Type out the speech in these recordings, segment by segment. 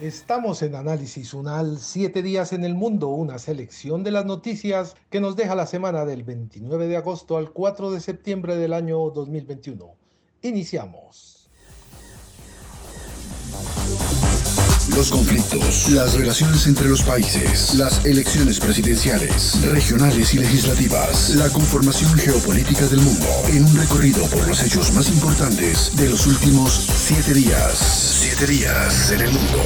Estamos en Análisis Unal, siete días en el mundo, una selección de las noticias que nos deja la semana del 29 de agosto al 4 de septiembre del año 2021. Iniciamos. Los conflictos, las relaciones entre los países, las elecciones presidenciales, regionales y legislativas, la conformación geopolítica del mundo, en un recorrido por los hechos más importantes de los últimos siete días. Siete días en el mundo.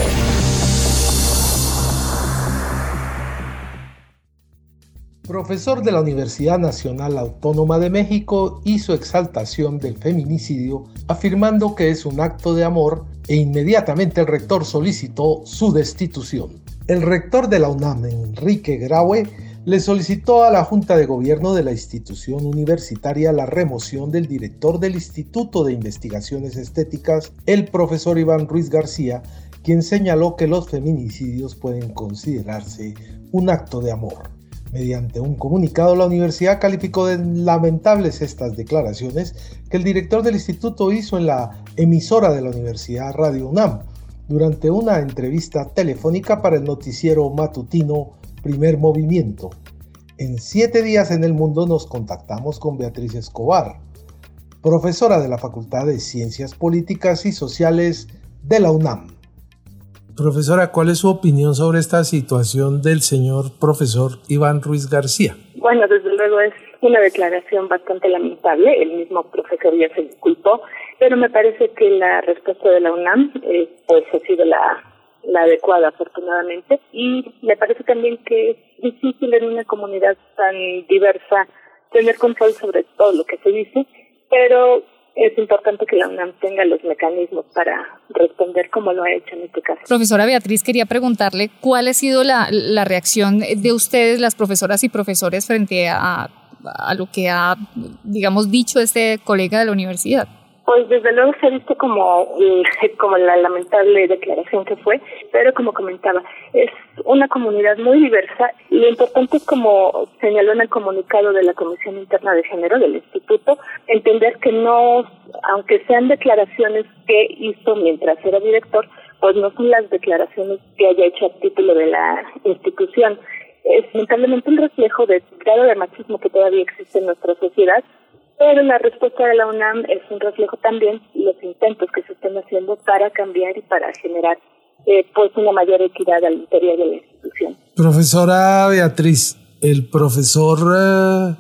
Profesor de la Universidad Nacional Autónoma de México hizo exaltación del feminicidio, afirmando que es un acto de amor e inmediatamente el rector solicitó su destitución. El rector de la UNAM, Enrique Graue, le solicitó a la Junta de Gobierno de la institución universitaria la remoción del director del Instituto de Investigaciones Estéticas, el profesor Iván Ruiz García, quien señaló que los feminicidios pueden considerarse un acto de amor. Mediante un comunicado, la universidad calificó de lamentables estas declaraciones que el director del instituto hizo en la emisora de la Universidad Radio UNAM durante una entrevista telefónica para el noticiero matutino Primer Movimiento. En siete días en el mundo nos contactamos con Beatriz Escobar, profesora de la Facultad de Ciencias Políticas y Sociales de la UNAM. Profesora, ¿cuál es su opinión sobre esta situación del señor profesor Iván Ruiz García? Bueno, desde luego es una declaración bastante lamentable. El mismo profesor ya se disculpó, pero me parece que la respuesta de la UNAM eh, pues ha sido la, la adecuada, afortunadamente. Y me parece también que es difícil en una comunidad tan diversa tener control sobre todo lo que se dice, pero es importante que la UNAM tenga los mecanismos para responder como lo ha hecho en este caso. Profesora Beatriz, quería preguntarle cuál ha sido la, la reacción de ustedes, las profesoras y profesores, frente a, a lo que ha, digamos, dicho este colega de la universidad. Pues desde luego se ha visto como, eh, como la lamentable declaración que fue, pero como comentaba, es una comunidad muy diversa y lo importante es como señaló en el comunicado de la Comisión Interna de Género del Instituto, entender que no, aunque sean declaraciones que hizo mientras era director, pues no son las declaraciones que haya hecho a título de la institución. Es lamentablemente un reflejo del grado de machismo que todavía existe en nuestra sociedad pero la respuesta de la UNAM es un reflejo también de los intentos que se están haciendo para cambiar y para generar eh, pues una mayor equidad al interior de la institución. Profesora Beatriz, el profesor eh,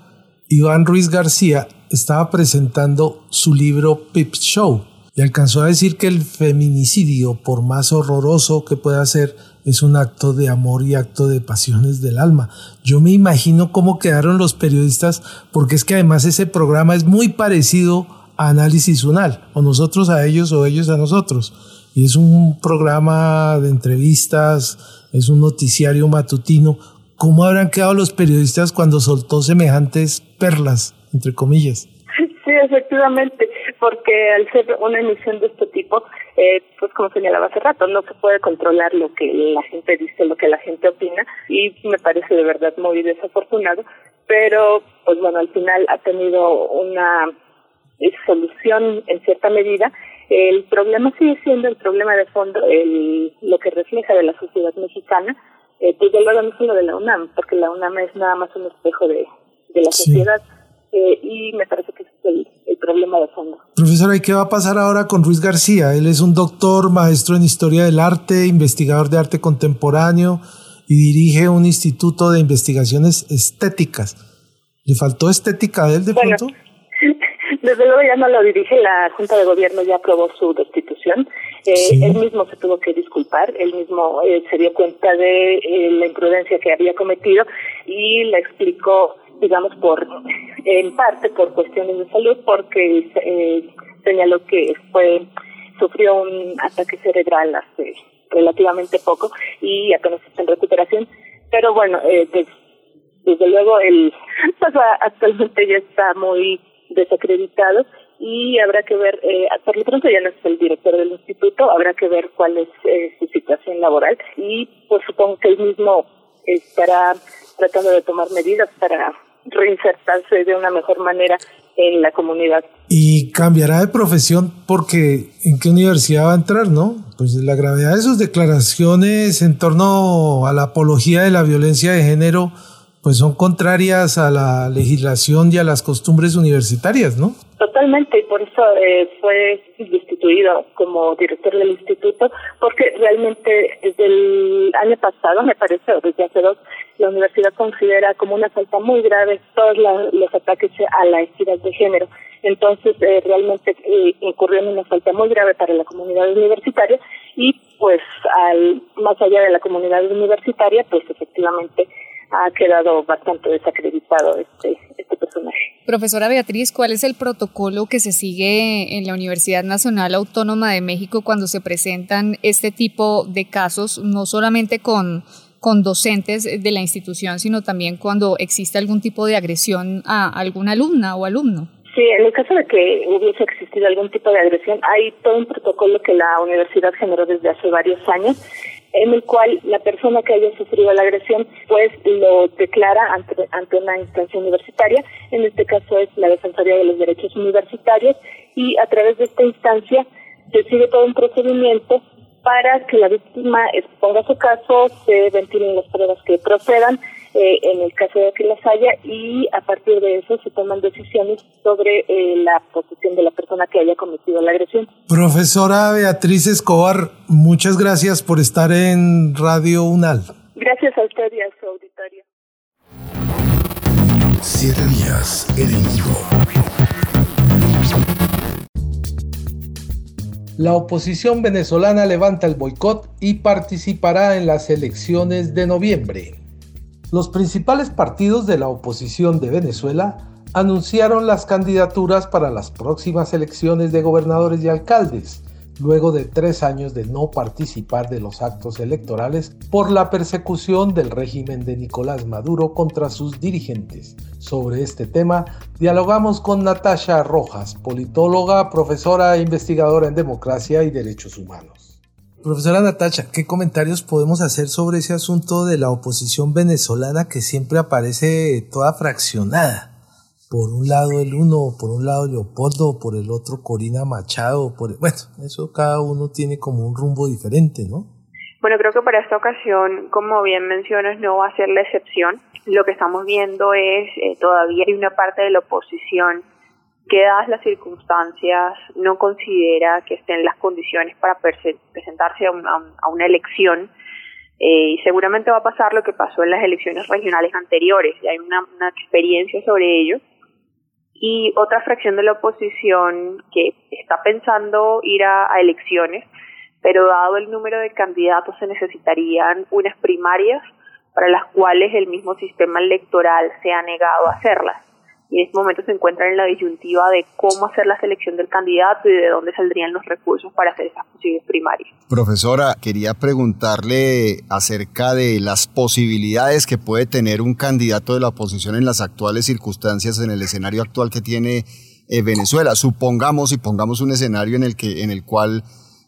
Iván Ruiz García estaba presentando su libro Pip Show y alcanzó a decir que el feminicidio, por más horroroso que pueda ser, es un acto de amor y acto de pasiones del alma. Yo me imagino cómo quedaron los periodistas, porque es que además ese programa es muy parecido a Análisis Unal, o nosotros a ellos o ellos a nosotros. Y es un programa de entrevistas, es un noticiario matutino. ¿Cómo habrán quedado los periodistas cuando soltó semejantes perlas, entre comillas? Sí, efectivamente porque al ser una emisión de este tipo, eh, pues como señalaba hace rato, no se puede controlar lo que la gente dice, lo que la gente opina, y me parece de verdad muy desafortunado, pero pues bueno, al final ha tenido una solución en cierta medida. El problema sigue siendo el problema de fondo, el, lo que refleja de la sociedad mexicana, eh, desde luego no solo de la UNAM, porque la UNAM es nada más un espejo de, de la sociedad, eh, y me parece que es el, problema de fondo. Profesora, ¿y qué va a pasar ahora con Ruiz García? Él es un doctor, maestro en historia del arte, investigador de arte contemporáneo y dirige un instituto de investigaciones estéticas. ¿Le faltó estética a él de bueno, pronto? Desde luego ya no lo dirige, la Junta de Gobierno ya aprobó su destitución. Eh, Él mismo se tuvo que disculpar, él mismo eh, se dio cuenta de eh, la imprudencia que había cometido y la explicó digamos, por en parte por cuestiones de salud, porque eh, señaló que fue sufrió un ataque cerebral hace relativamente poco y apenas está en recuperación, pero bueno, eh, desde luego el pues, actualmente ya está muy desacreditado y habrá que ver, eh, por lo pronto ya no es el director del instituto, habrá que ver cuál es eh, su situación laboral y pues supongo que él mismo estará tratando de tomar medidas para reinsertarse de una mejor manera en la comunidad. Y cambiará de profesión porque ¿en qué universidad va a entrar, no? Pues la gravedad de sus declaraciones en torno a la apología de la violencia de género pues son contrarias a la legislación y a las costumbres universitarias, ¿no? Totalmente, y por eso eh, fue destituido como director del instituto, porque realmente desde el año pasado, me parece, o desde hace dos, la universidad considera como una falta muy grave todos los ataques a la equidad de género. Entonces, eh, realmente eh, incurrió en una falta muy grave para la comunidad universitaria y, pues, al más allá de la comunidad universitaria, pues efectivamente ha quedado bastante desacreditado este, este personaje. Profesora Beatriz, ¿cuál es el protocolo que se sigue en la Universidad Nacional Autónoma de México cuando se presentan este tipo de casos, no solamente con, con docentes de la institución, sino también cuando existe algún tipo de agresión a alguna alumna o alumno? Sí, en el caso de que hubiese existido algún tipo de agresión, hay todo un protocolo que la universidad generó desde hace varios años en el cual la persona que haya sufrido la agresión pues lo declara ante, ante una instancia universitaria, en este caso es la Defensoría de los Derechos Universitarios, y a través de esta instancia se sigue todo un procedimiento para que la víctima exponga su caso, se ventilen las pruebas que procedan, eh, en el caso de que las haya y a partir de eso se toman decisiones sobre eh, la posición de la persona que haya cometido la agresión. Profesora Beatriz Escobar, muchas gracias por estar en Radio UNAL. Gracias a usted y a su auditorio. Siete días en La oposición venezolana levanta el boicot y participará en las elecciones de noviembre. Los principales partidos de la oposición de Venezuela anunciaron las candidaturas para las próximas elecciones de gobernadores y alcaldes, luego de tres años de no participar de los actos electorales por la persecución del régimen de Nicolás Maduro contra sus dirigentes. Sobre este tema, dialogamos con Natasha Rojas, politóloga, profesora e investigadora en democracia y derechos humanos. Profesora Natacha, ¿qué comentarios podemos hacer sobre ese asunto de la oposición venezolana que siempre aparece toda fraccionada? Por un lado el uno, por un lado Leopoldo, por el otro Corina Machado, por bueno, eso cada uno tiene como un rumbo diferente, ¿no? Bueno, creo que para esta ocasión, como bien mencionas, no va a ser la excepción. Lo que estamos viendo es eh, todavía hay una parte de la oposición que dadas las circunstancias no considera que estén las condiciones para presentarse a, una elección eh, y seguramente va a pasar lo que pasó en las elecciones regionales anteriores, y hay una, experiencia sobre ello. Y otra fracción de la oposición que está pensando ir a, a elecciones, pero dado el número de candidatos se necesitarían unas primarias para las cuales el mismo sistema electoral se ha negado a hacerlas y en este momento se encuentran en la disyuntiva de cómo hacer la selección del candidato y de dónde saldrían los recursos para hacer esas posibles primarias. Profesora, quería preguntarle acerca de las posibilidades que puede tener un candidato de la oposición en las actuales circunstancias, en el escenario actual que tiene eh, Venezuela. Supongamos y pongamos un escenario en el, que, en el cual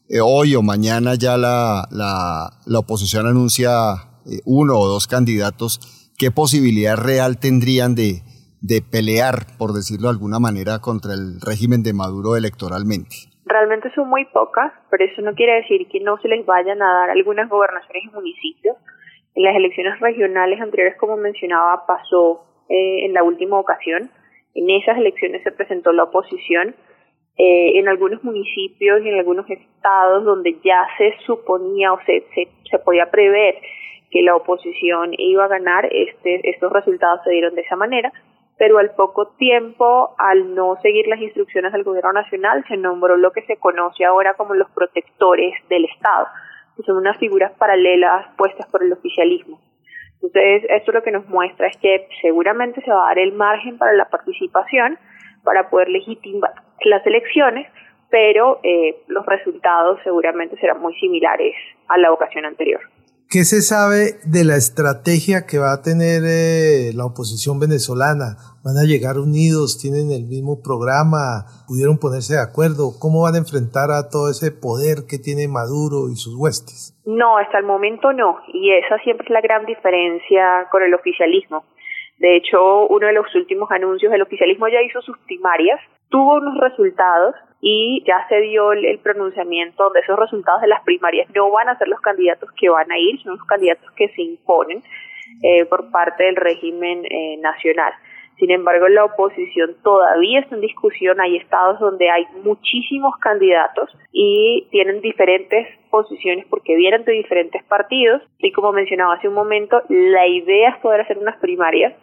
eh, hoy o mañana ya la, la, oposición anuncia uno o dos candidatos. ¿Qué posibilidad real tendrían de de pelear, por decirlo de alguna manera, contra el régimen de Maduro electoralmente? Realmente son muy pocas, pero eso no quiere decir que no se les vayan a dar algunas gobernaciones y municipios. En las elecciones regionales anteriores, como mencionaba, pasó eh, en la última ocasión. En esas elecciones se presentó la oposición. Eh, en algunos municipios y en algunos estados donde ya se suponía o se, se, se podía prever que la oposición iba a ganar, este, estos resultados se dieron de esa manera pero al poco tiempo, al no seguir las instrucciones del gobierno nacional, se nombró lo que se conoce ahora como los protectores del Estado, que son unas figuras paralelas puestas por el oficialismo. Entonces, esto lo que nos muestra es que seguramente se va a dar el margen para la participación, para poder legitimar las elecciones, pero eh, los resultados seguramente serán muy similares a la ocasión anterior. ¿Qué se sabe de la estrategia que va a tener eh, la oposición venezolana? ¿Van a llegar unidos? ¿Tienen el mismo programa? ¿Pudieron ponerse de acuerdo? ¿Cómo van a enfrentar a todo ese poder que tiene Maduro y sus huestes? No, hasta el momento no. Y esa siempre es la gran diferencia con el oficialismo. De hecho, uno de los últimos anuncios, el oficialismo ya hizo sus primarias, tuvo unos resultados y ya se dio el, pronunciamiento donde esos resultados de las primarias no van a ser los candidatos que van a ir, son los candidatos que se imponen eh, por parte del régimen eh, nacional. Sin embargo, la oposición todavía está en discusión. Hay estados donde hay muchísimos candidatos y tienen diferentes posiciones porque vienen de diferentes partidos. Y como mencionaba hace un momento, la idea es poder hacer unas primarias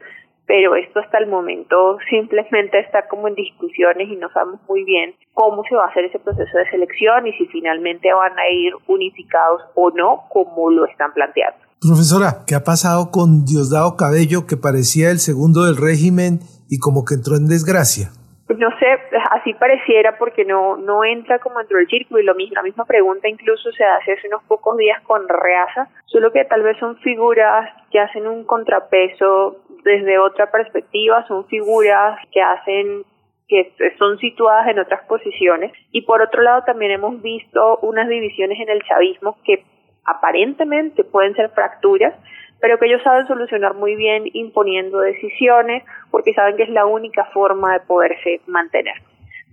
pero esto hasta el momento simplemente está como en discusiones y no sabemos muy bien cómo se va a hacer ese proceso de selección y si finalmente van a ir unificados o no, como lo están planteando. Profesora, ¿qué ha pasado con Diosdado Cabello, que parecía el segundo del régimen y como que entró en desgracia? No sé, así pareciera porque no no entra como dentro del círculo y lo mismo, la misma pregunta incluso se hace hace unos pocos días con Reaza, solo que tal vez son figuras que hacen un contrapeso desde otra perspectiva, son figuras que hacen que son situadas en otras posiciones y por otro lado también hemos visto unas divisiones en el chavismo que aparentemente pueden ser fracturas, pero que ellos saben solucionar muy bien imponiendo decisiones porque saben que es la única forma de poderse mantener.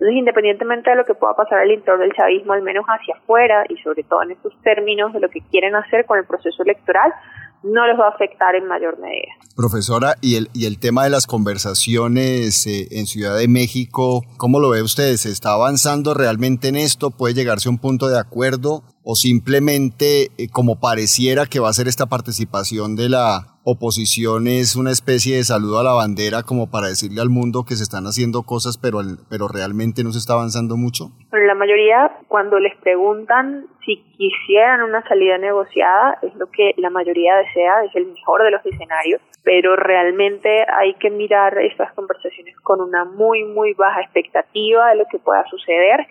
Entonces, independientemente de lo que pueda pasar al interior del chavismo, al menos hacia afuera y sobre todo en estos términos de lo que quieren hacer con el proceso electoral, no les va a afectar en mayor medida. Profesora, y el, y el tema de las conversaciones eh, en Ciudad de México, ¿cómo lo ve usted? ¿Se está avanzando realmente en esto? ¿Puede llegarse a un punto de acuerdo? ¿O simplemente, eh, como pareciera que va a ser esta participación de la oposición es una especie de saludo a la bandera como para decirle al mundo que se están haciendo cosas pero, pero realmente no se está avanzando mucho? Pero la mayoría cuando les preguntan si quisieran una salida negociada es lo que la mayoría desea, es el mejor de los escenarios, pero realmente hay que mirar estas conversaciones con una muy muy baja expectativa de lo que pueda suceder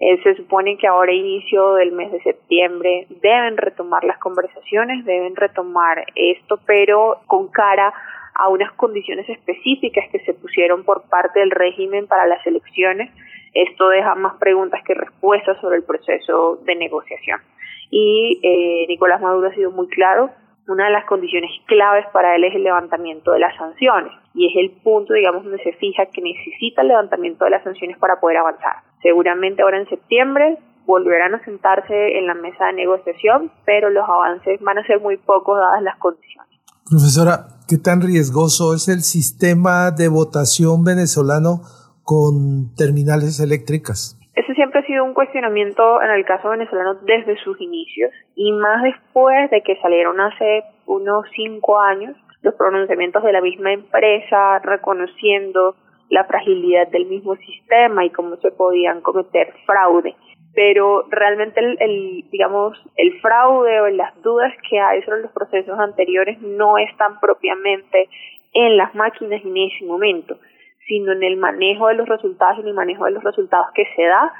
eh, se supone que ahora, inicio del mes de septiembre, deben retomar las conversaciones, deben retomar esto, pero con cara a unas condiciones específicas que se pusieron por parte del régimen para las elecciones. Esto deja más preguntas que respuestas sobre el proceso de negociación. Y eh, Nicolás Maduro ha sido muy claro, una de las condiciones claves para él es el levantamiento de las sanciones y es el punto, digamos, donde se fija que necesita el levantamiento de las sanciones para poder avanzar. Seguramente ahora en septiembre volverán a sentarse en la mesa de negociación, pero los avances van a ser muy pocos dadas las condiciones. Profesora, ¿qué tan riesgoso es el sistema de votación venezolano con terminales eléctricas? Ese siempre ha sido un cuestionamiento en el caso venezolano desde sus inicios y más después de que salieron hace unos cinco años los pronunciamientos de la misma empresa reconociendo la fragilidad del mismo sistema y cómo se podían cometer fraude. Pero realmente el, digamos, el fraude o las dudas que hay sobre los procesos anteriores no están propiamente en las máquinas en ese momento, sino en el manejo de los resultados en el manejo de los resultados que se da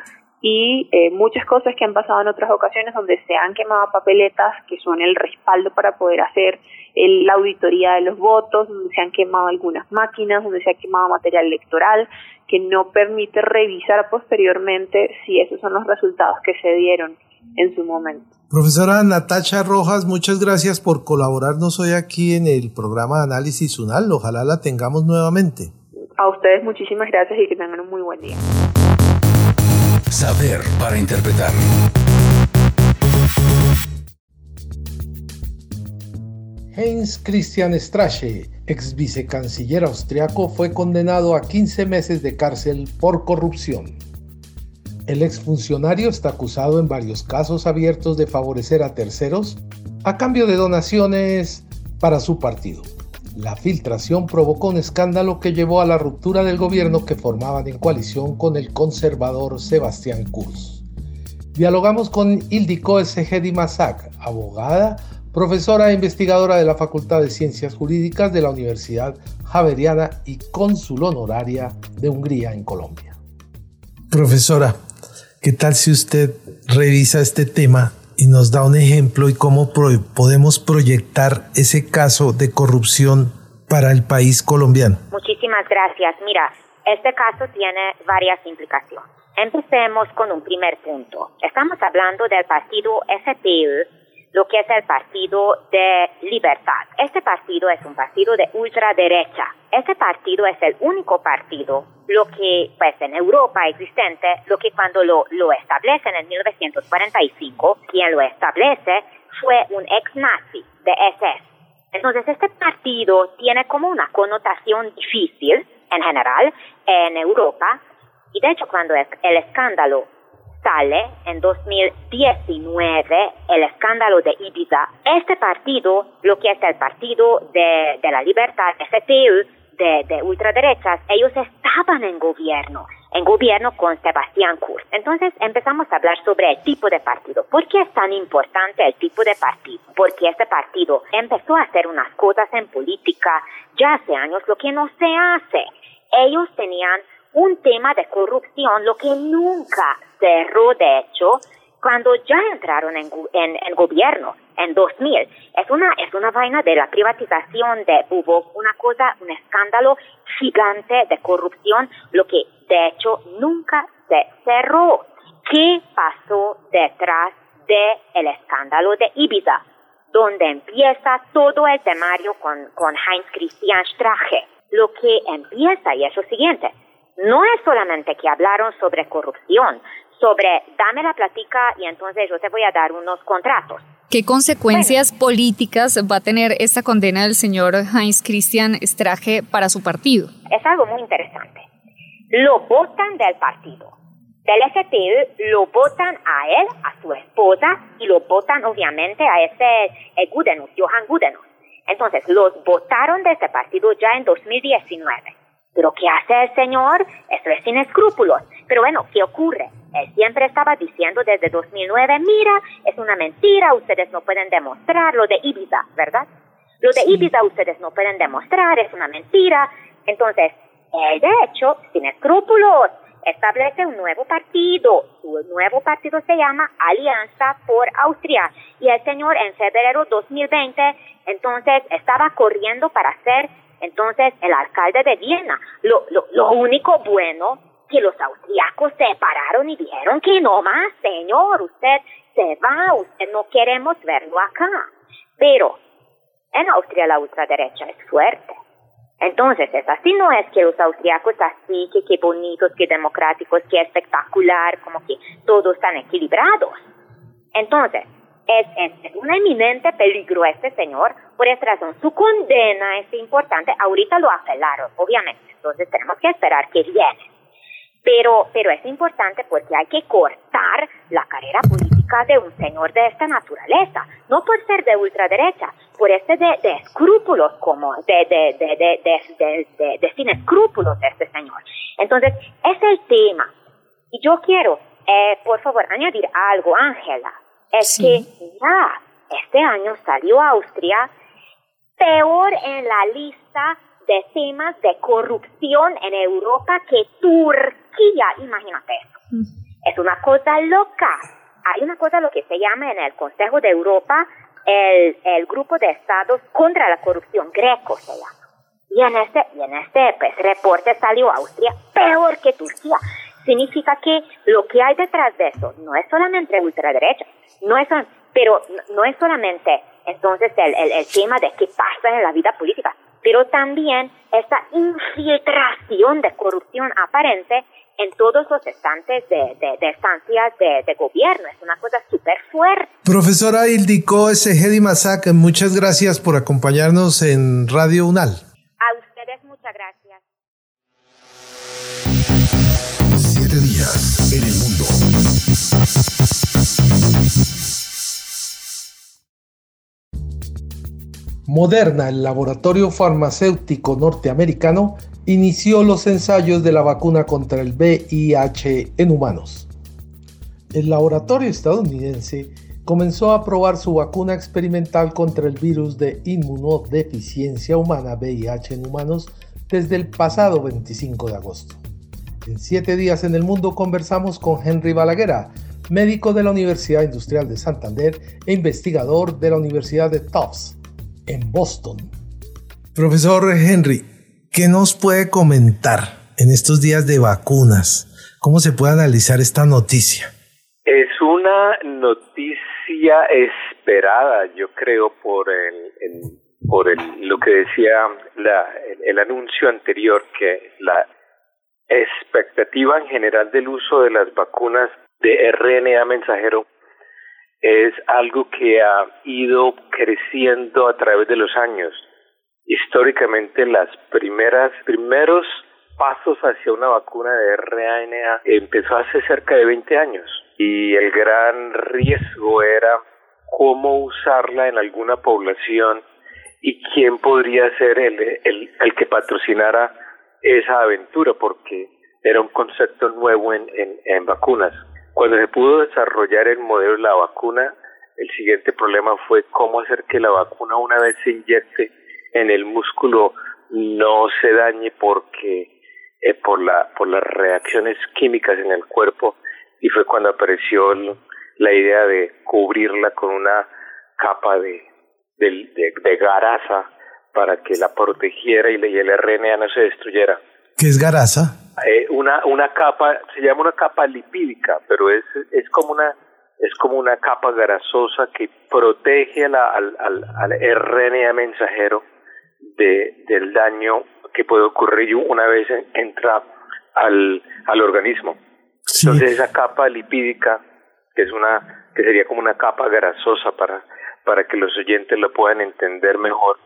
y eh, muchas cosas que han pasado en otras ocasiones donde se han quemado papeletas que son el respaldo para poder hacer la auditoría de los votos, donde se han quemado algunas máquinas, donde se ha quemado material electoral, que no permite revisar posteriormente si esos son los resultados que se dieron en su momento. Profesora Natacha Rojas, muchas gracias por colaborarnos hoy aquí en el programa de Análisis UNAL. Ojalá la tengamos nuevamente. A ustedes muchísimas gracias y que tengan un muy buen día. Saber para interpretar. Heinz Christian Strache, ex vicecanciller austriaco, fue condenado a 15 meses de cárcel por corrupción. El exfuncionario está acusado en varios casos abiertos de favorecer a terceros a cambio de donaciones para su partido. La filtración provocó un escándalo que llevó a la ruptura del gobierno que formaban en coalición con el conservador Sebastián Kurz. Dialogamos con Ildiko Esegedi Masak, abogada, profesora e investigadora de la Facultad de Ciencias Jurídicas de la Universidad Javeriana y cónsul honoraria de Hungría en Colombia. Profesora, ¿qué tal si usted revisa este tema y nos da un ejemplo y cómo podemos proyectar ese caso de corrupción para el país colombiano. Muchísimas gracias. Mira, este caso tiene varias implicaciones. Empecemos con un primer punto. Estamos hablando del partido SPU, lo que es el Partido de Libertad. Este partido es un partido de ultraderecha. Este partido es el único partido, lo que, pues en Europa existente, lo que cuando lo, lo establecen en 1945, quien lo establece fue un ex nazi de SS. Entonces este partido tiene como una connotación difícil en general en Europa y de hecho cuando el escándalo sale en 2019 el escándalo de Ibiza, este partido, lo que es el Partido de, la Libertad, FPU, de, de ultraderechas, ellos estaban en gobierno, en gobierno con Sebastián Kurz. Entonces empezamos a hablar sobre el tipo de partido. ¿Por qué es tan importante el tipo de partido? Porque este partido empezó a hacer unas cosas en política ya hace años, lo que no se hace. Ellos tenían un tema de corrupción, lo que nunca cerró, de hecho, cuando ya entraron en, en, gobierno en 2000. Es una, es una vaina de la privatización de, hubo una cosa, un escándalo gigante de corrupción, lo que de hecho nunca se cerró. ¿Qué pasó detrás del el escándalo de Ibiza? Donde empieza todo el temario con, con Heinz Christian Strache. Lo que empieza y es lo siguiente no es solamente que hablaron sobre corrupción, sobre dame la platica y entonces yo te voy a dar unos contratos. ¿Qué consecuencias políticas va a tener esta condena del señor Heinz Christian Strache para su partido? Es algo muy interesante. Lo votan del partido. Del STU lo votan a él, a su esposa, y lo votan obviamente a ese eh, Gudenus, Johan Gudenus. Entonces, los votaron de ese partido ya en 2019. Pero ¿qué hace el Señor? Esto es sin escrúpulos. Pero bueno, ¿qué ocurre? Él siempre estaba diciendo desde 2009, mira, es una mentira, ustedes no pueden demostrar lo de Ibiza, ¿verdad? Lo de Ibiza ustedes no pueden demostrar, es una mentira. Entonces, él de hecho, sin escrúpulos, establece un nuevo partido. Su nuevo partido se llama Alianza por Austria. Y el señor en febrero 2020, entonces, estaba corriendo para ser entonces, el alcalde de Viena, lo, lo, único bueno que los austriacos se pararon y dijeron que no más, señor, usted se va, usted no queremos verlo acá. Pero en Austria la ultraderecha es fuerte. Entonces, es así, no es que los austriacos así, que qué bonitos, qué democráticos, qué espectacular, como que todos están equilibrados. Entonces, es, es, un eminente peligro este señor, por esa razón su condena es importante, ahorita lo apelaron, obviamente, entonces tenemos que esperar que viene. Pero, pero es importante porque hay que cortar la carrera política de un señor de esta naturaleza, no por ser de ultraderecha, por este de, de escrúpulos como, de, de, de, de sin escrúpulos de este señor. Entonces, es el tema. Y yo quiero, eh, por favor, añadir algo, Ángela es que ya este año salió Austria peor en la lista de temas de corrupción en Europa que Turquía, imagínate eso. Mm. Es una cosa loca. Hay una cosa lo que se llama en el Consejo de Europa el, el grupo de estados contra la corrupción, Greco se llama. Y en este, y en este pues, reporte salió Austria peor que Turquía. Significa que lo que hay detrás de eso no es solamente ultraderecha, no es, pero no es solamente entonces el, el, tema de qué pasa en la vida política, pero también esta infiltración de corrupción aparente en todos los estantes de, de, estancias de, gobierno. Es una cosa súper fuerte. Profesora Ildiko Segedi Masak, muchas gracias por acompañarnos en Radio UNAL. A ustedes muchas gracias. Siete días en el mundo. Moderna, el laboratorio farmacéutico norteamericano, inició los ensayos de la vacuna contra el VIH en humanos. El laboratorio estadounidense comenzó a probar su vacuna experimental contra el virus de inmunodeficiencia humana VIH en humanos desde el pasado 25 de agosto. En siete días en el mundo conversamos con Henry Balaguera, médico de la Universidad Industrial de Santander e investigador de la Universidad de Tufts en Boston. Profesor Henry, ¿qué nos puede comentar en estos días de vacunas? ¿Cómo se puede analizar esta noticia? Es una noticia esperada, yo creo, por el, por el, lo que decía la, el anuncio anterior, que la expectativa en general del uso de las vacunas de RNA mensajero es algo que ha ido creciendo a través de los años. Históricamente las primeras primeros pasos hacia una vacuna de RNA empezó hace cerca de 20 años y el gran riesgo era cómo usarla en alguna población y quién podría ser el, el, el que patrocinara esa aventura porque era un concepto nuevo en, en, en vacunas. Cuando se pudo desarrollar el modelo de la vacuna, el siguiente problema fue cómo hacer que la vacuna una vez se inyecte en el músculo no se dañe porque eh, por la por las reacciones químicas en el cuerpo y fue cuando apareció la idea de cubrirla con una capa de, de, de, garaza para que la protegiera y, y el RNA no se destruyera. ¿Qué es garaza? Eh, una una capa se llama una capa lipídica pero es es como una es como una capa grasosa que protege la, al, al, al RNA mensajero de, del daño que puede ocurrir una vez entra al, al organismo. Sí. Entonces esa capa lipídica, que es una, que sería como una capa grasosa para, para que los oyentes lo puedan entender mejor,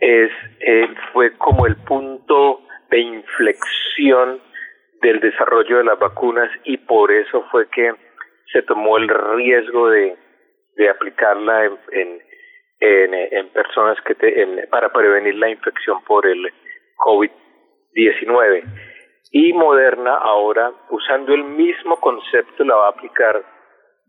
es, eh, fue como el punto de inflexión del desarrollo de las vacunas y por eso fue que se tomó el riesgo de, de aplicarla en, en, en, personas que te, en, para prevenir la infección por el COVID-19. Y Moderna ahora, usando el mismo concepto, la va a aplicar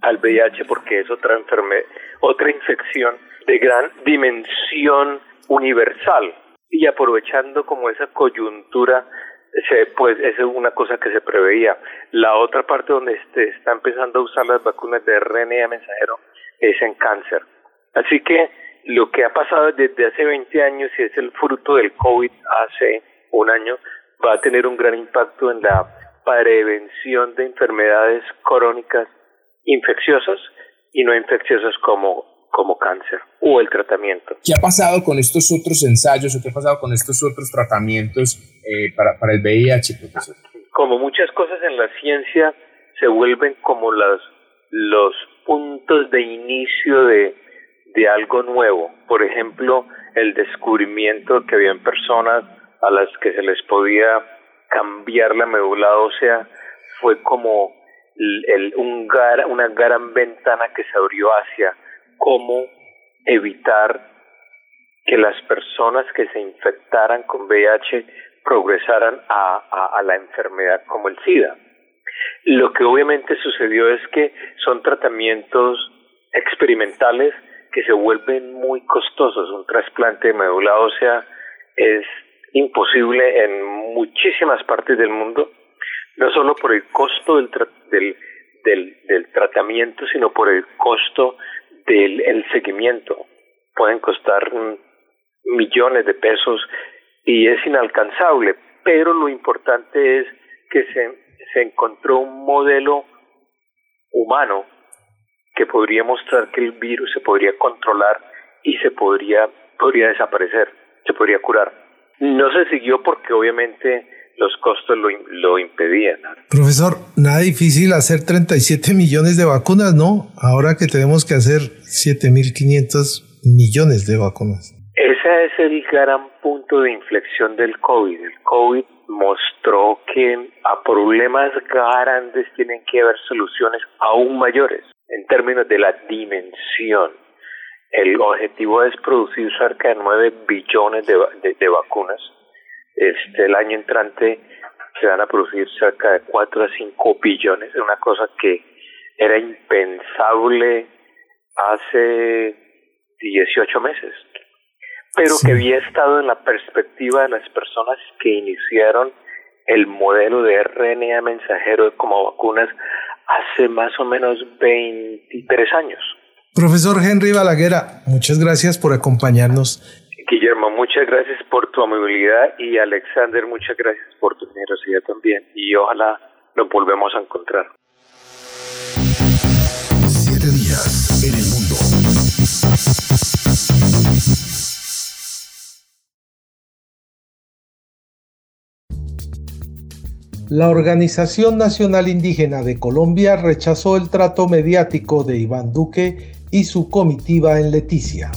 al VIH porque es otra enfermedad, otra infección de gran dimensión universal. Y aprovechando como esa coyuntura se, pues es una cosa que se preveía. La otra parte donde se está empezando a usar las vacunas de RNA mensajero es en cáncer. Así que lo que ha pasado desde hace 20 años y es el fruto del COVID hace un año, va a tener un gran impacto en la prevención de enfermedades crónicas infecciosas y no infecciosas como como cáncer o el tratamiento. ¿Qué ha pasado con estos otros ensayos o qué ha pasado con estos otros tratamientos eh, para, para el VIH, profesor? Como muchas cosas en la ciencia se vuelven como las, los puntos de inicio de, de algo nuevo. Por ejemplo, el descubrimiento que habían personas a las que se les podía cambiar la médula ósea fue como el, el, un gar, una gran ventana que se abrió hacia cómo evitar que las personas que se infectaran con VIH progresaran a, a, la enfermedad como el SIDA. Lo que obviamente sucedió es que son tratamientos experimentales que se vuelven muy costosos. Un trasplante de médula ósea es imposible en muchísimas partes del mundo, no solo por el costo del, del, del, del tratamiento, sino por el costo del el seguimiento. Pueden costar millones de pesos y es inalcanzable, pero lo importante es que se, se encontró un modelo humano que podría mostrar que el virus se podría controlar y se podría, podría desaparecer, se podría curar. No se siguió porque obviamente los costos lo, lo impedían. Profesor, nada difícil hacer 37 millones de vacunas, ¿no? Ahora que tenemos que hacer 7.500 millones de vacunas. Ese es el gran punto de inflexión del COVID. El COVID mostró que a problemas grandes tienen que haber soluciones aún mayores en términos de la dimensión. El objetivo es producir cerca de 9 billones de, de, de vacunas este, el año entrante se van a producir cerca de 4 a 5 billones, es una cosa que era impensable hace 18 meses, pero sí. que había estado en la perspectiva de las personas que iniciaron el modelo de RNA mensajero como vacunas hace más o menos 23 años. Profesor Henry Balaguera, muchas gracias por acompañarnos. Guillermo, muchas gracias por tu amabilidad y Alexander, muchas gracias por tu generosidad también y ojalá nos volvemos a encontrar. Siete días en el mundo. La Organización Nacional Indígena de Colombia rechazó el trato mediático de Iván Duque y su comitiva en Leticia.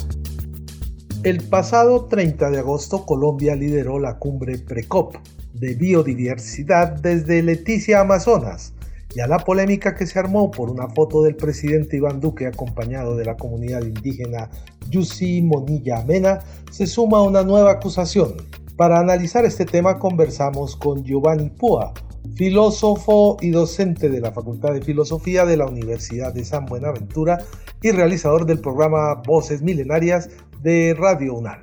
El pasado 30 de agosto Colombia lideró la cumbre PRECOP de biodiversidad desde Leticia, Amazonas, y a la polémica que se armó por una foto del presidente Iván Duque acompañado de la comunidad indígena Yusi Monilla Mena se suma una nueva acusación. Para analizar este tema conversamos con Giovanni Púa, filósofo y docente de la Facultad de Filosofía de la Universidad de San Buenaventura y realizador del programa Voces Milenarias de Radio UNAL.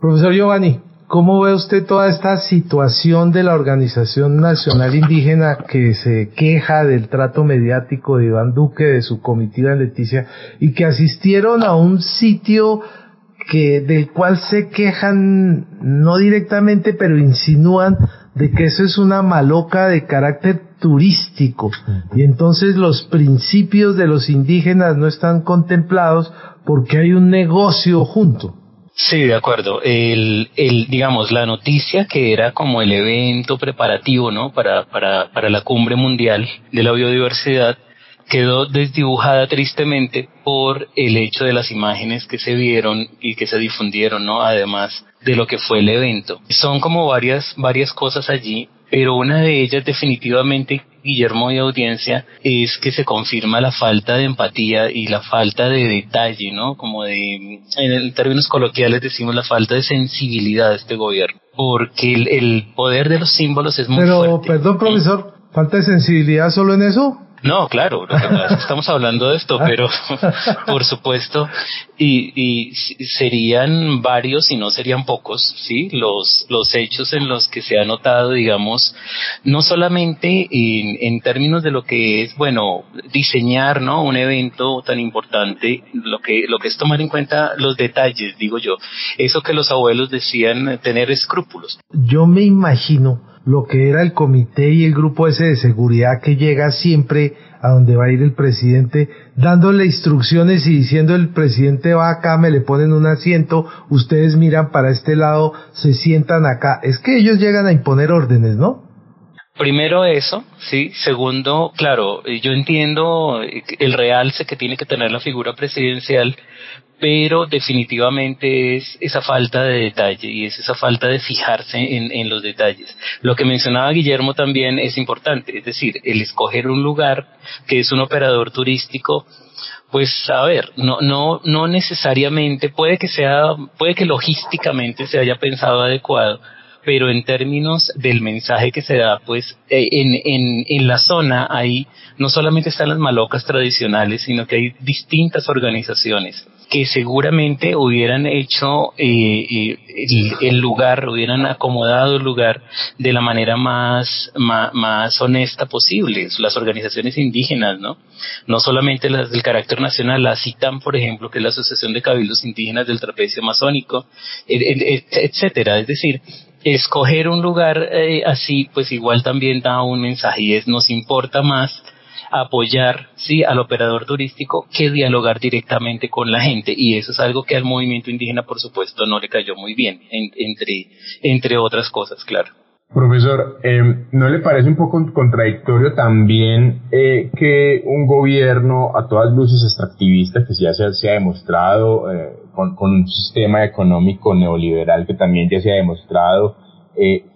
Profesor Giovanni, ¿cómo ve usted toda esta situación de la Organización Nacional Indígena que se queja del trato mediático de Iván Duque, de su comitiva en Leticia, y que asistieron a un sitio que del cual se quejan no directamente pero insinúan de que eso es una maloca de carácter turístico y entonces los principios de los indígenas no están contemplados porque hay un negocio junto. Sí, de acuerdo. El, el, digamos, la noticia que era como el evento preparativo, ¿no? Para, para, para la cumbre mundial de la biodiversidad, quedó desdibujada tristemente por el hecho de las imágenes que se vieron y que se difundieron, ¿no? Además de lo que fue el evento. Son como varias, varias cosas allí, pero una de ellas definitivamente, Guillermo y audiencia, es que se confirma la falta de empatía y la falta de detalle, ¿no? Como de, en términos coloquiales decimos la falta de sensibilidad de este gobierno, porque el, poder de los símbolos es muy pero, perdón, profesor, ¿falta de sensibilidad solo en eso? No, claro, estamos hablando de esto, pero por supuesto, y, y, serían varios y no serían pocos, ¿sí? Los, los hechos en los que se ha notado, digamos, no solamente en, en términos de lo que es, bueno, diseñar, ¿no? Un evento tan importante, lo que, lo que es tomar en cuenta los detalles, digo yo, eso que los abuelos decían, tener escrúpulos. Yo me imagino lo que era el comité y el grupo ese de seguridad que llega siempre a donde va a ir el presidente, dándole instrucciones y diciendo el presidente va acá, me le ponen un asiento, ustedes miran para este lado, se sientan acá. Es que ellos llegan a imponer órdenes, ¿no? Primero eso, sí. Segundo, claro, yo entiendo el realce que tiene que tener la figura presidencial, pero definitivamente es esa falta de detalle y es esa falta de fijarse en, en, los detalles. Lo que mencionaba Guillermo también es importante, es decir, el escoger un lugar que es un operador turístico, pues a ver, no, no, no necesariamente, puede que sea, puede que logísticamente se haya pensado adecuado, pero en términos del mensaje que se da, pues eh, en, en, en la zona hay no solamente están las malocas tradicionales, sino que hay distintas organizaciones que seguramente hubieran hecho eh, eh el, lugar, hubieran acomodado el lugar de la manera más, más, más, honesta posible. Las organizaciones indígenas, ¿no? No solamente las del carácter nacional, la CITAM, por ejemplo, que es la Asociación de Cabildos Indígenas del Trapecio Amazónico, etcétera. Es decir, escoger un lugar eh, así, pues igual también da un mensaje y es nos importa más apoyar sí al operador turístico que dialogar directamente con la gente. Y eso es algo que al movimiento indígena por supuesto no le cayó muy bien entre entre otras cosas claro. Profesor, eh, ¿no le parece un poco contradictorio también eh, que un gobierno a todas luces extractivista, que ya se, ha demostrado eh, con, un sistema económico neoliberal que también ya se ha demostrado,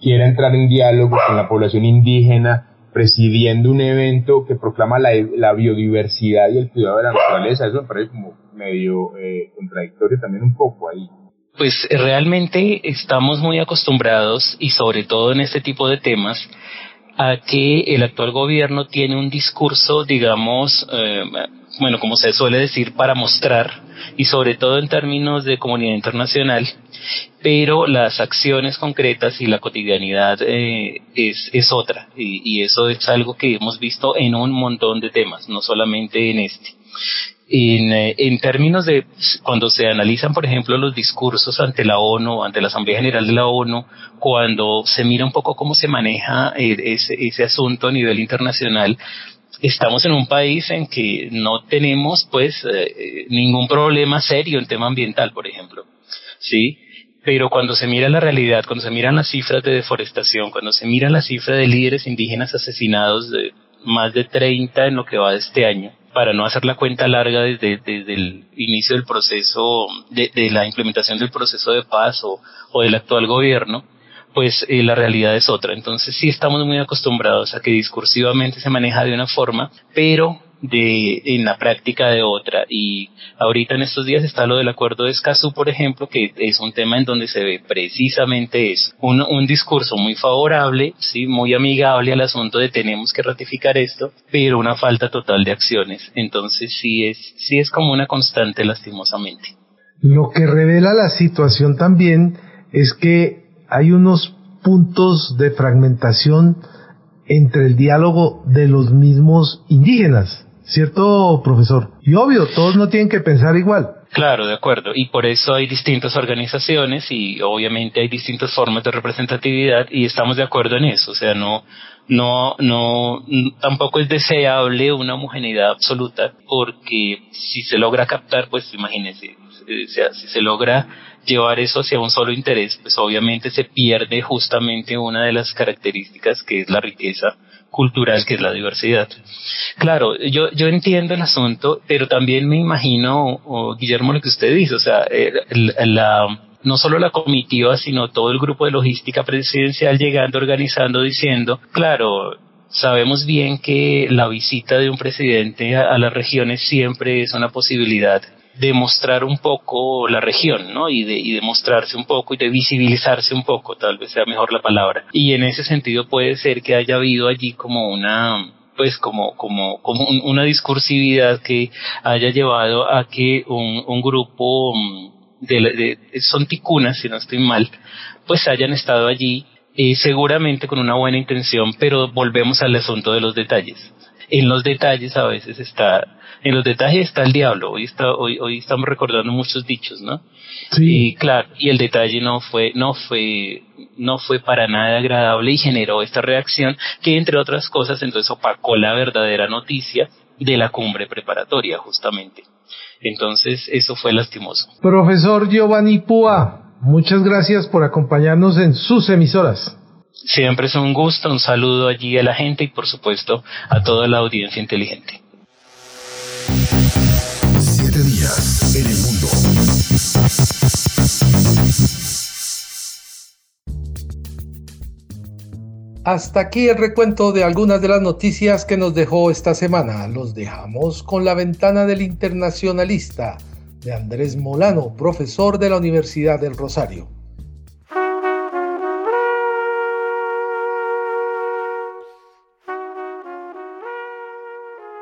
quiera entrar en diálogo con la población indígena presidiendo un evento que proclama la, la biodiversidad y el cuidado de la naturaleza? Eso me parece como medio contradictorio también un poco ahí pues realmente estamos muy acostumbrados y sobre todo en este tipo de temas a que el actual gobierno tiene un discurso, digamos, eh, bueno, como se suele decir, para mostrar, y sobre todo en términos de comunidad internacional, pero las acciones concretas y la cotidianidad eh, es, es otra, y, eso es algo que hemos visto en un montón de temas, no solamente en este. En, eh, en, términos de cuando se analizan, por ejemplo, los discursos ante la ONU, ante la Asamblea General de la ONU, cuando se mira un poco cómo se maneja eh, ese asunto a nivel internacional, estamos en un país en que no tenemos pues eh, ningún problema serio en tema ambiental, por ejemplo. ¿Sí? Pero cuando se mira la realidad, cuando se miran las cifras de deforestación, cuando se mira la cifra de líderes indígenas asesinados de más de 30 en lo que va de este año, para no hacer la cuenta larga desde, desde el inicio del proceso, de, de, la implementación del proceso de paz o, o del actual gobierno, pues eh, la realidad es otra. Entonces sí estamos muy acostumbrados a que discursivamente se maneja de una forma, pero de en la práctica de otra. Y ahorita en estos días está lo del acuerdo de Escazú por ejemplo que es un tema en donde se ve precisamente eso. Un, un discurso muy favorable sí muy amigable al asunto de tenemos que ratificar esto pero una falta total de acciones. Entonces sí es sí es como una constante lastimosamente. Lo que revela la situación también es que hay unos puntos de fragmentación entre el diálogo de los mismos indígenas, ¿cierto, profesor? Y obvio, todos no tienen que pensar igual. Claro, de acuerdo. Y por eso hay distintas organizaciones y obviamente hay distintas formas de representatividad y estamos de acuerdo en eso. O sea, no, no, no, tampoco es deseable una homogeneidad absoluta porque si se logra captar, pues imagínense, o sea, si se logra llevar eso hacia un solo interés, pues obviamente se pierde justamente una de las características que es la riqueza cultural, que es la diversidad. Claro, yo, yo entiendo el asunto, pero también me imagino, Guillermo, lo que usted dice, o sea, eh, la, no solo la comitiva, sino todo el grupo de logística presidencial llegando, organizando, diciendo, claro, sabemos bien que la visita de un presidente a las regiones siempre es una posibilidad de mostrar un poco la región, ¿no? Y de, y de mostrarse un poco y de visibilizarse un poco, tal vez sea mejor la palabra. Y en ese sentido puede ser que haya habido allí como una, pues como, como, como una discursividad que haya llevado a que un, un grupo mm, de, de, son ticunas, si no estoy mal, pues hayan estado allí, eh, seguramente con una buena intención, pero volvemos al asunto de los detalles en los detalles a veces está, en los detalles está el diablo. Hoy está, hoy, hoy estamos recordando muchos dichos, ¿no? Sí. Y claro, y el detalle no fue, no fue, no fue para nada agradable y generó esta reacción que entre otras cosas entonces opacó la verdadera noticia de la cumbre preparatoria justamente. Entonces eso fue lastimoso. Profesor Giovanni Púa, muchas gracias por acompañarnos en sus emisoras. Siempre es un gusto, un saludo allí a la gente y por supuesto a toda la audiencia inteligente. Siete días en el mundo. Hasta aquí el recuento de algunas de las noticias que nos dejó esta semana. Los dejamos con la ventana del internacionalista de Andrés Molano, profesor de la Universidad del Rosario.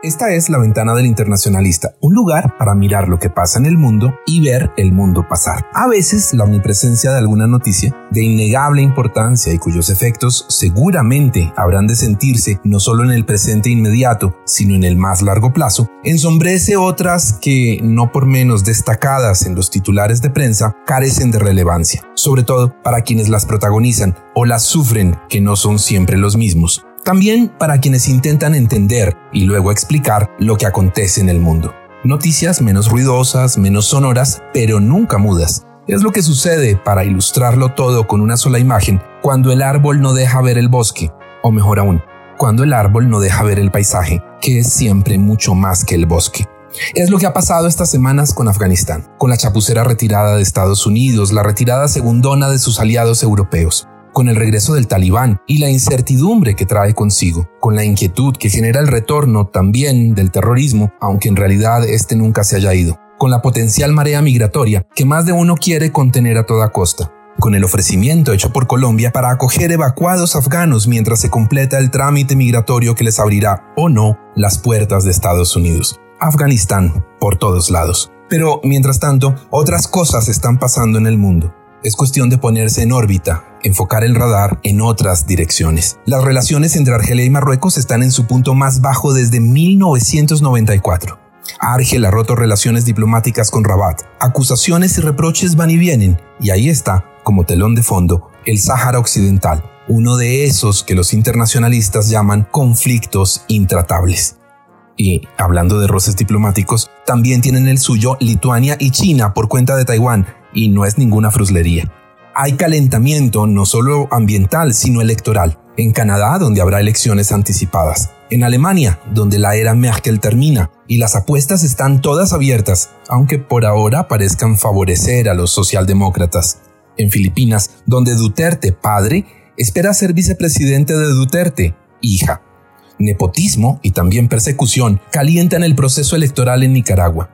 Esta es la ventana del internacionalista, un lugar para mirar lo que pasa en el mundo y ver el mundo pasar. A veces la omnipresencia de alguna noticia de innegable importancia y cuyos efectos seguramente habrán de sentirse no solo en el presente inmediato, sino en el más largo plazo, ensombrece otras que, no por menos destacadas en los titulares de prensa, carecen de relevancia, sobre todo para quienes las protagonizan o las sufren, que no son siempre los mismos también para quienes intentan entender y luego explicar lo que acontece en el mundo. Noticias menos ruidosas, menos sonoras, pero nunca mudas. Es lo que sucede, para ilustrarlo todo con una sola imagen, cuando el árbol no deja ver el bosque, o mejor aún, cuando el árbol no deja ver el paisaje, que es siempre mucho más que el bosque. Es lo que ha pasado estas semanas con Afganistán, con la chapucera retirada de Estados Unidos, la retirada segundona de sus aliados europeos con el regreso del talibán y la incertidumbre que trae consigo, con la inquietud que genera el retorno también del terrorismo, aunque en realidad este nunca se haya ido, con la potencial marea migratoria que más de uno quiere contener a toda costa, con el ofrecimiento hecho por Colombia para acoger evacuados afganos mientras se completa el trámite migratorio que les abrirá o no las puertas de Estados Unidos. Afganistán, por todos lados. Pero, mientras tanto, otras cosas están pasando en el mundo. Es cuestión de ponerse en órbita, enfocar el radar en otras direcciones. Las relaciones entre Argelia y Marruecos están en su punto más bajo desde 1994. Argel ha roto relaciones diplomáticas con Rabat. Acusaciones y reproches van y vienen, y ahí está, como telón de fondo, el Sáhara Occidental, uno de esos que los internacionalistas llaman conflictos intratables. Y hablando de roces diplomáticos, también tienen el suyo Lituania y China por cuenta de Taiwán, y no es ninguna fruslería. Hay calentamiento no solo ambiental, sino electoral. En Canadá, donde habrá elecciones anticipadas. En Alemania, donde la era Merkel termina. Y las apuestas están todas abiertas, aunque por ahora parezcan favorecer a los socialdemócratas. En Filipinas, donde Duterte, padre, espera ser vicepresidente de Duterte, hija. Nepotismo y también persecución calientan el proceso electoral en Nicaragua.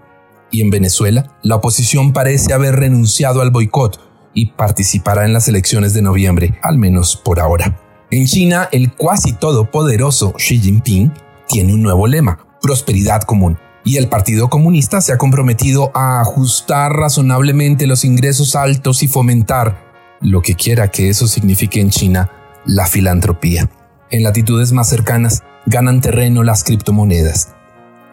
Y en Venezuela, la oposición parece haber renunciado al boicot y participará en las elecciones de noviembre, al menos por ahora. En China, el cuasi todopoderoso Xi Jinping tiene un nuevo lema, prosperidad común, y el Partido Comunista se ha comprometido a ajustar razonablemente los ingresos altos y fomentar lo que quiera que eso signifique en China, la filantropía. En latitudes más cercanas ganan terreno las criptomonedas.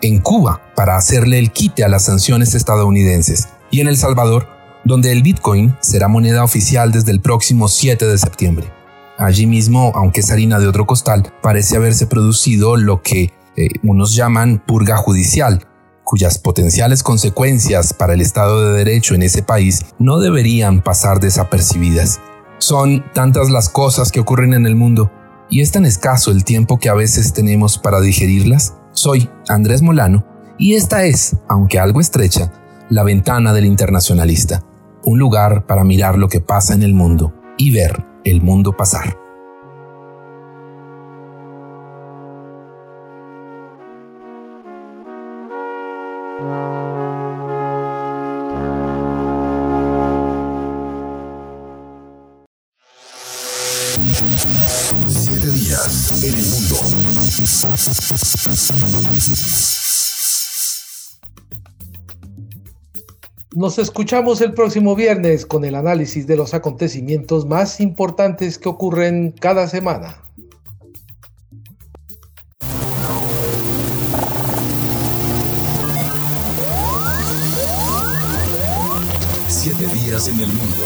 En Cuba, para hacerle el quite a las sanciones estadounidenses. Y en El Salvador, donde el Bitcoin será moneda oficial desde el próximo 7 de septiembre. Allí mismo, aunque es harina de otro costal, parece haberse producido lo que eh, unos llaman purga judicial, cuyas potenciales consecuencias para el Estado de Derecho en ese país no deberían pasar desapercibidas. Son tantas las cosas que ocurren en el mundo y es tan escaso el tiempo que a veces tenemos para digerirlas. Soy Andrés Molano y esta es, aunque algo estrecha, la ventana del internacionalista un lugar para mirar lo que pasa en el mundo y ver el mundo pasar. Nos escuchamos el próximo viernes con el análisis de los acontecimientos más importantes que ocurren cada semana. Siete días en el mundo.